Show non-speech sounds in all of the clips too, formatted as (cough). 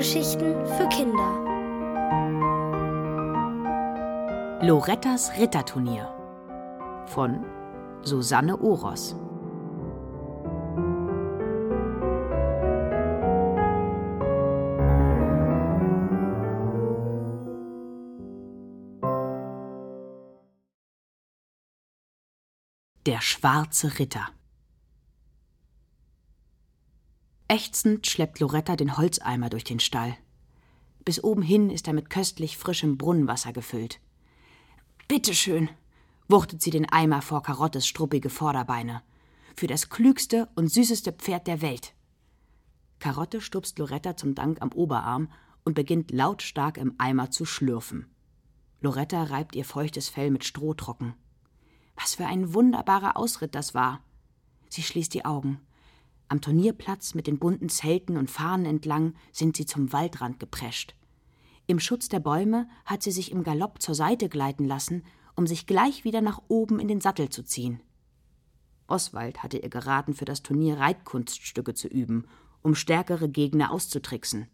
Hörgeschichten für Kinder. Lorettas Ritterturnier von Susanne Oros. Der schwarze Ritter. Ächzend schleppt Loretta den Holzeimer durch den Stall. Bis oben hin ist er mit köstlich frischem Brunnenwasser gefüllt. Bitte schön, wuchtet sie den Eimer vor Karottes struppige Vorderbeine. Für das klügste und süßeste Pferd der Welt. Karotte stupst Loretta zum Dank am Oberarm und beginnt lautstark im Eimer zu schlürfen. Loretta reibt ihr feuchtes Fell mit Stroh trocken. Was für ein wunderbarer Ausritt das war. Sie schließt die Augen. Am Turnierplatz mit den bunten Zelten und Fahnen entlang sind sie zum Waldrand geprescht. Im Schutz der Bäume hat sie sich im Galopp zur Seite gleiten lassen, um sich gleich wieder nach oben in den Sattel zu ziehen. Oswald hatte ihr geraten, für das Turnier Reitkunststücke zu üben, um stärkere Gegner auszutricksen.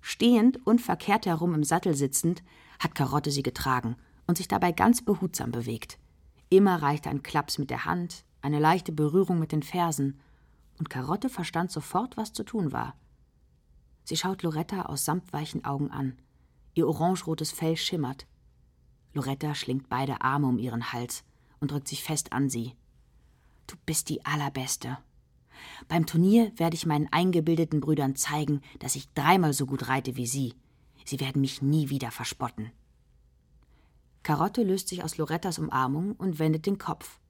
Stehend und verkehrt herum im Sattel sitzend, hat Karotte sie getragen und sich dabei ganz behutsam bewegt. Immer reichte ein Klaps mit der Hand, eine leichte Berührung mit den Fersen, und Karotte verstand sofort, was zu tun war. Sie schaut Loretta aus samtweichen Augen an. Ihr orangerotes Fell schimmert. Loretta schlingt beide Arme um ihren Hals und drückt sich fest an sie. Du bist die Allerbeste. Beim Turnier werde ich meinen eingebildeten Brüdern zeigen, dass ich dreimal so gut reite wie sie. Sie werden mich nie wieder verspotten. Karotte löst sich aus Lorettas Umarmung und wendet den Kopf.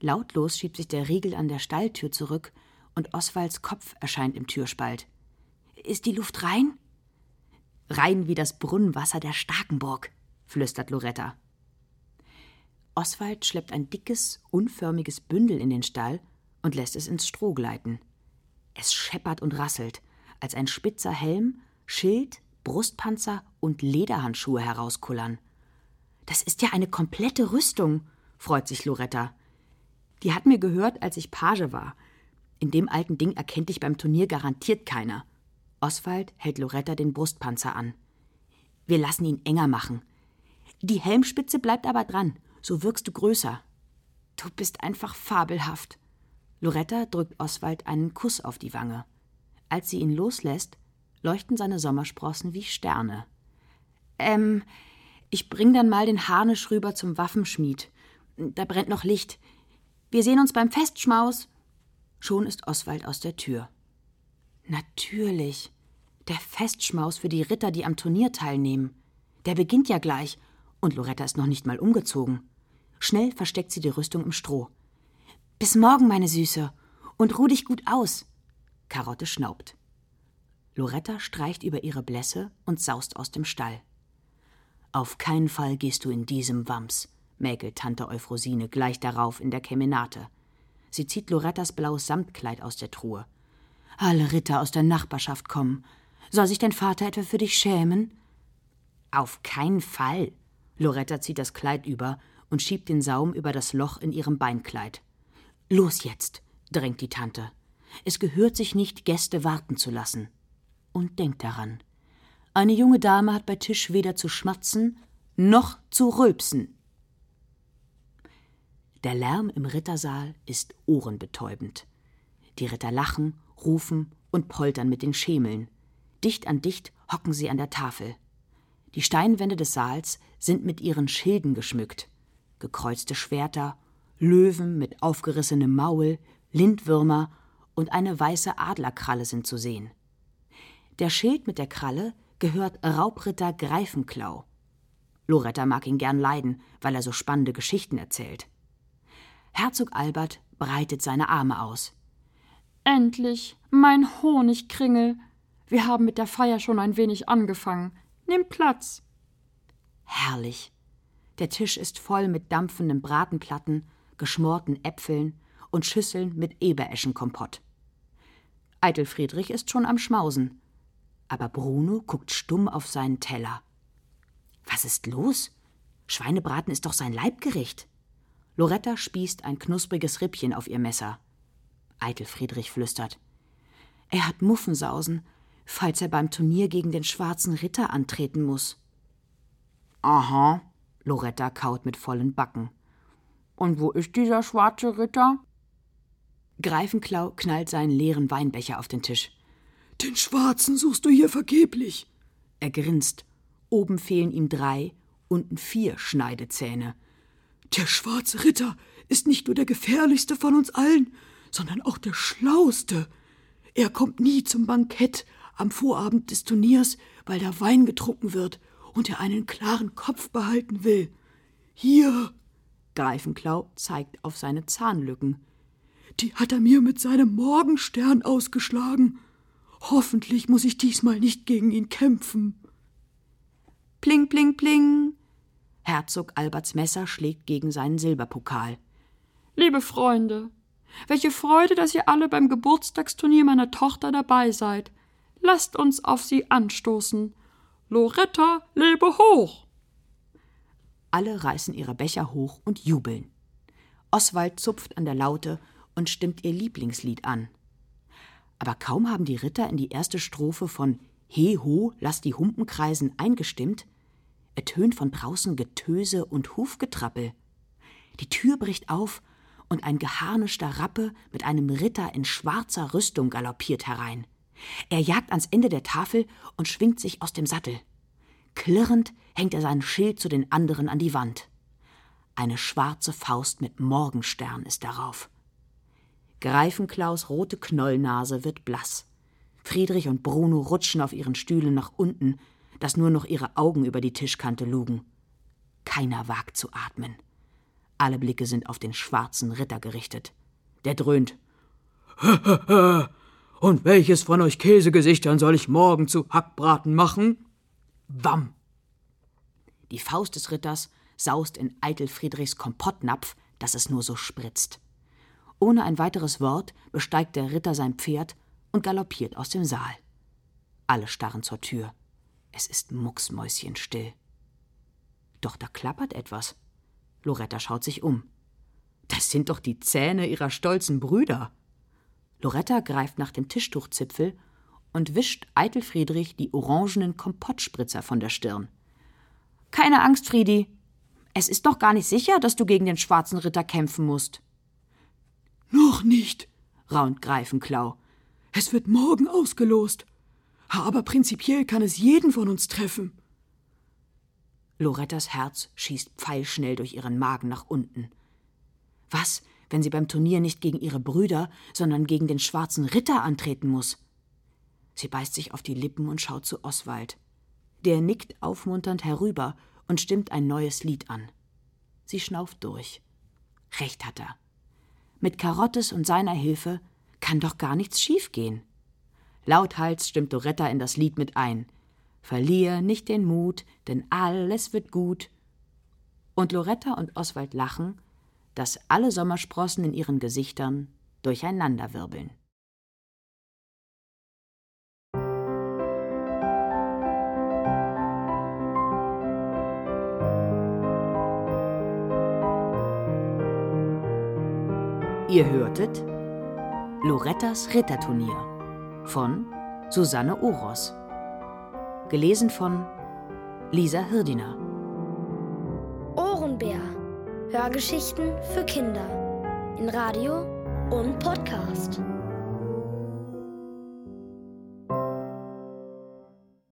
Lautlos schiebt sich der Riegel an der Stalltür zurück und Oswalds Kopf erscheint im Türspalt. Ist die Luft rein? Rein wie das Brunnenwasser der Starkenburg, flüstert Loretta. Oswald schleppt ein dickes, unförmiges Bündel in den Stall und lässt es ins Stroh gleiten. Es scheppert und rasselt, als ein spitzer Helm, Schild, Brustpanzer und Lederhandschuhe herauskullern. Das ist ja eine komplette Rüstung, freut sich Loretta. Die hat mir gehört, als ich Page war. In dem alten Ding erkennt dich beim Turnier garantiert keiner. Oswald hält Loretta den Brustpanzer an. Wir lassen ihn enger machen. Die Helmspitze bleibt aber dran, so wirkst du größer. Du bist einfach fabelhaft. Loretta drückt Oswald einen Kuss auf die Wange. Als sie ihn loslässt, leuchten seine Sommersprossen wie Sterne. Ähm, ich bring dann mal den Harnisch rüber zum Waffenschmied. Da brennt noch Licht. Wir sehen uns beim Festschmaus. Schon ist Oswald aus der Tür. Natürlich. Der Festschmaus für die Ritter, die am Turnier teilnehmen. Der beginnt ja gleich. Und Loretta ist noch nicht mal umgezogen. Schnell versteckt sie die Rüstung im Stroh. Bis morgen, meine Süße. Und ruh dich gut aus. Karotte schnaubt. Loretta streicht über ihre Blässe und saust aus dem Stall. Auf keinen Fall gehst du in diesem Wams mäkelt Tante Euphrosine gleich darauf in der Kemenate. Sie zieht Lorettas blaues Samtkleid aus der Truhe. Alle Ritter aus der Nachbarschaft kommen. Soll sich dein Vater etwa für dich schämen? Auf keinen Fall. Loretta zieht das Kleid über und schiebt den Saum über das Loch in ihrem Beinkleid. Los jetzt, drängt die Tante. Es gehört sich nicht, Gäste warten zu lassen. Und denkt daran. Eine junge Dame hat bei Tisch weder zu schmatzen noch zu rülpsen. Der Lärm im Rittersaal ist ohrenbetäubend. Die Ritter lachen, rufen und poltern mit den Schemeln. Dicht an dicht hocken sie an der Tafel. Die Steinwände des Saals sind mit ihren Schilden geschmückt. Gekreuzte Schwerter, Löwen mit aufgerissenem Maul, Lindwürmer und eine weiße Adlerkralle sind zu sehen. Der Schild mit der Kralle gehört Raubritter Greifenklau. Loretta mag ihn gern leiden, weil er so spannende Geschichten erzählt. Herzog Albert breitet seine Arme aus. Endlich, mein Honigkringel. Wir haben mit der Feier schon ein wenig angefangen. Nimm Platz. Herrlich. Der Tisch ist voll mit dampfenden Bratenplatten, geschmorten Äpfeln und Schüsseln mit Ebereschenkompott. Eitel Friedrich ist schon am Schmausen. Aber Bruno guckt stumm auf seinen Teller. Was ist los? Schweinebraten ist doch sein Leibgericht. Loretta spießt ein knuspriges Rippchen auf ihr Messer. Eitel Friedrich flüstert. Er hat Muffensausen. falls er beim Turnier gegen den schwarzen Ritter antreten muss. Aha, Loretta kaut mit vollen Backen. Und wo ist dieser schwarze Ritter? Greifenklau knallt seinen leeren Weinbecher auf den Tisch. Den Schwarzen suchst du hier vergeblich. Er grinst. Oben fehlen ihm drei, unten vier Schneidezähne. Der schwarze Ritter ist nicht nur der gefährlichste von uns allen, sondern auch der schlauste. Er kommt nie zum Bankett am Vorabend des Turniers, weil da Wein getrunken wird und er einen klaren Kopf behalten will. Hier. Greifenklau zeigt auf seine Zahnlücken. Die hat er mir mit seinem Morgenstern ausgeschlagen. Hoffentlich muss ich diesmal nicht gegen ihn kämpfen. Pling, pling, pling. Herzog Alberts Messer schlägt gegen seinen Silberpokal. Liebe Freunde, welche Freude, dass ihr alle beim Geburtstagsturnier meiner Tochter dabei seid. Lasst uns auf sie anstoßen. Loretta, lebe hoch! Alle reißen ihre Becher hoch und jubeln. Oswald zupft an der Laute und stimmt ihr Lieblingslied an. Aber kaum haben die Ritter in die erste Strophe von He ho, lass die Humpen kreisen eingestimmt, ertönt von draußen Getöse und Hufgetrappel. Die Tür bricht auf und ein geharnischter Rappe mit einem Ritter in schwarzer Rüstung galoppiert herein. Er jagt ans Ende der Tafel und schwingt sich aus dem Sattel. Klirrend hängt er sein Schild zu den anderen an die Wand. Eine schwarze Faust mit Morgenstern ist darauf. Greifenklaus rote Knollnase wird blass. Friedrich und Bruno rutschen auf ihren Stühlen nach unten, dass nur noch ihre Augen über die Tischkante lugen. Keiner wagt zu atmen. Alle Blicke sind auf den schwarzen Ritter gerichtet. Der dröhnt. (laughs) Und welches von euch Käsegesichtern soll ich morgen zu Hackbraten machen? Wamm! Die Faust des Ritters saust in Eitel Friedrichs Kompottnapf, dass es nur so spritzt. Ohne ein weiteres Wort besteigt der Ritter sein Pferd und galoppiert aus dem Saal. Alle starren zur Tür. Es ist mucksmäuschenstill. Doch da klappert etwas. Loretta schaut sich um. Das sind doch die Zähne ihrer stolzen Brüder. Loretta greift nach dem Tischtuchzipfel und wischt Eitel Friedrich die orangenen Kompottspritzer von der Stirn. Keine Angst, Friedi. Es ist doch gar nicht sicher, dass du gegen den schwarzen Ritter kämpfen musst. Noch nicht, raunt Greifenklau. Es wird morgen ausgelost. Aber prinzipiell kann es jeden von uns treffen. Lorettas Herz schießt pfeilschnell durch ihren Magen nach unten. Was, wenn sie beim Turnier nicht gegen ihre Brüder, sondern gegen den schwarzen Ritter antreten muss? Sie beißt sich auf die Lippen und schaut zu Oswald. Der nickt aufmunternd herüber und stimmt ein neues Lied an. Sie schnauft durch. Recht hat er. Mit Karottes und seiner Hilfe kann doch gar nichts schiefgehen. Lauthals stimmt Loretta in das Lied mit ein. Verlier nicht den Mut, denn alles wird gut. Und Loretta und Oswald lachen, dass alle Sommersprossen in ihren Gesichtern durcheinanderwirbeln. Ihr hörtet Lorettas Ritterturnier von Susanne Oros. Gelesen von Lisa Hirdiner. Ohrenbär. Hörgeschichten für Kinder. In Radio und Podcast.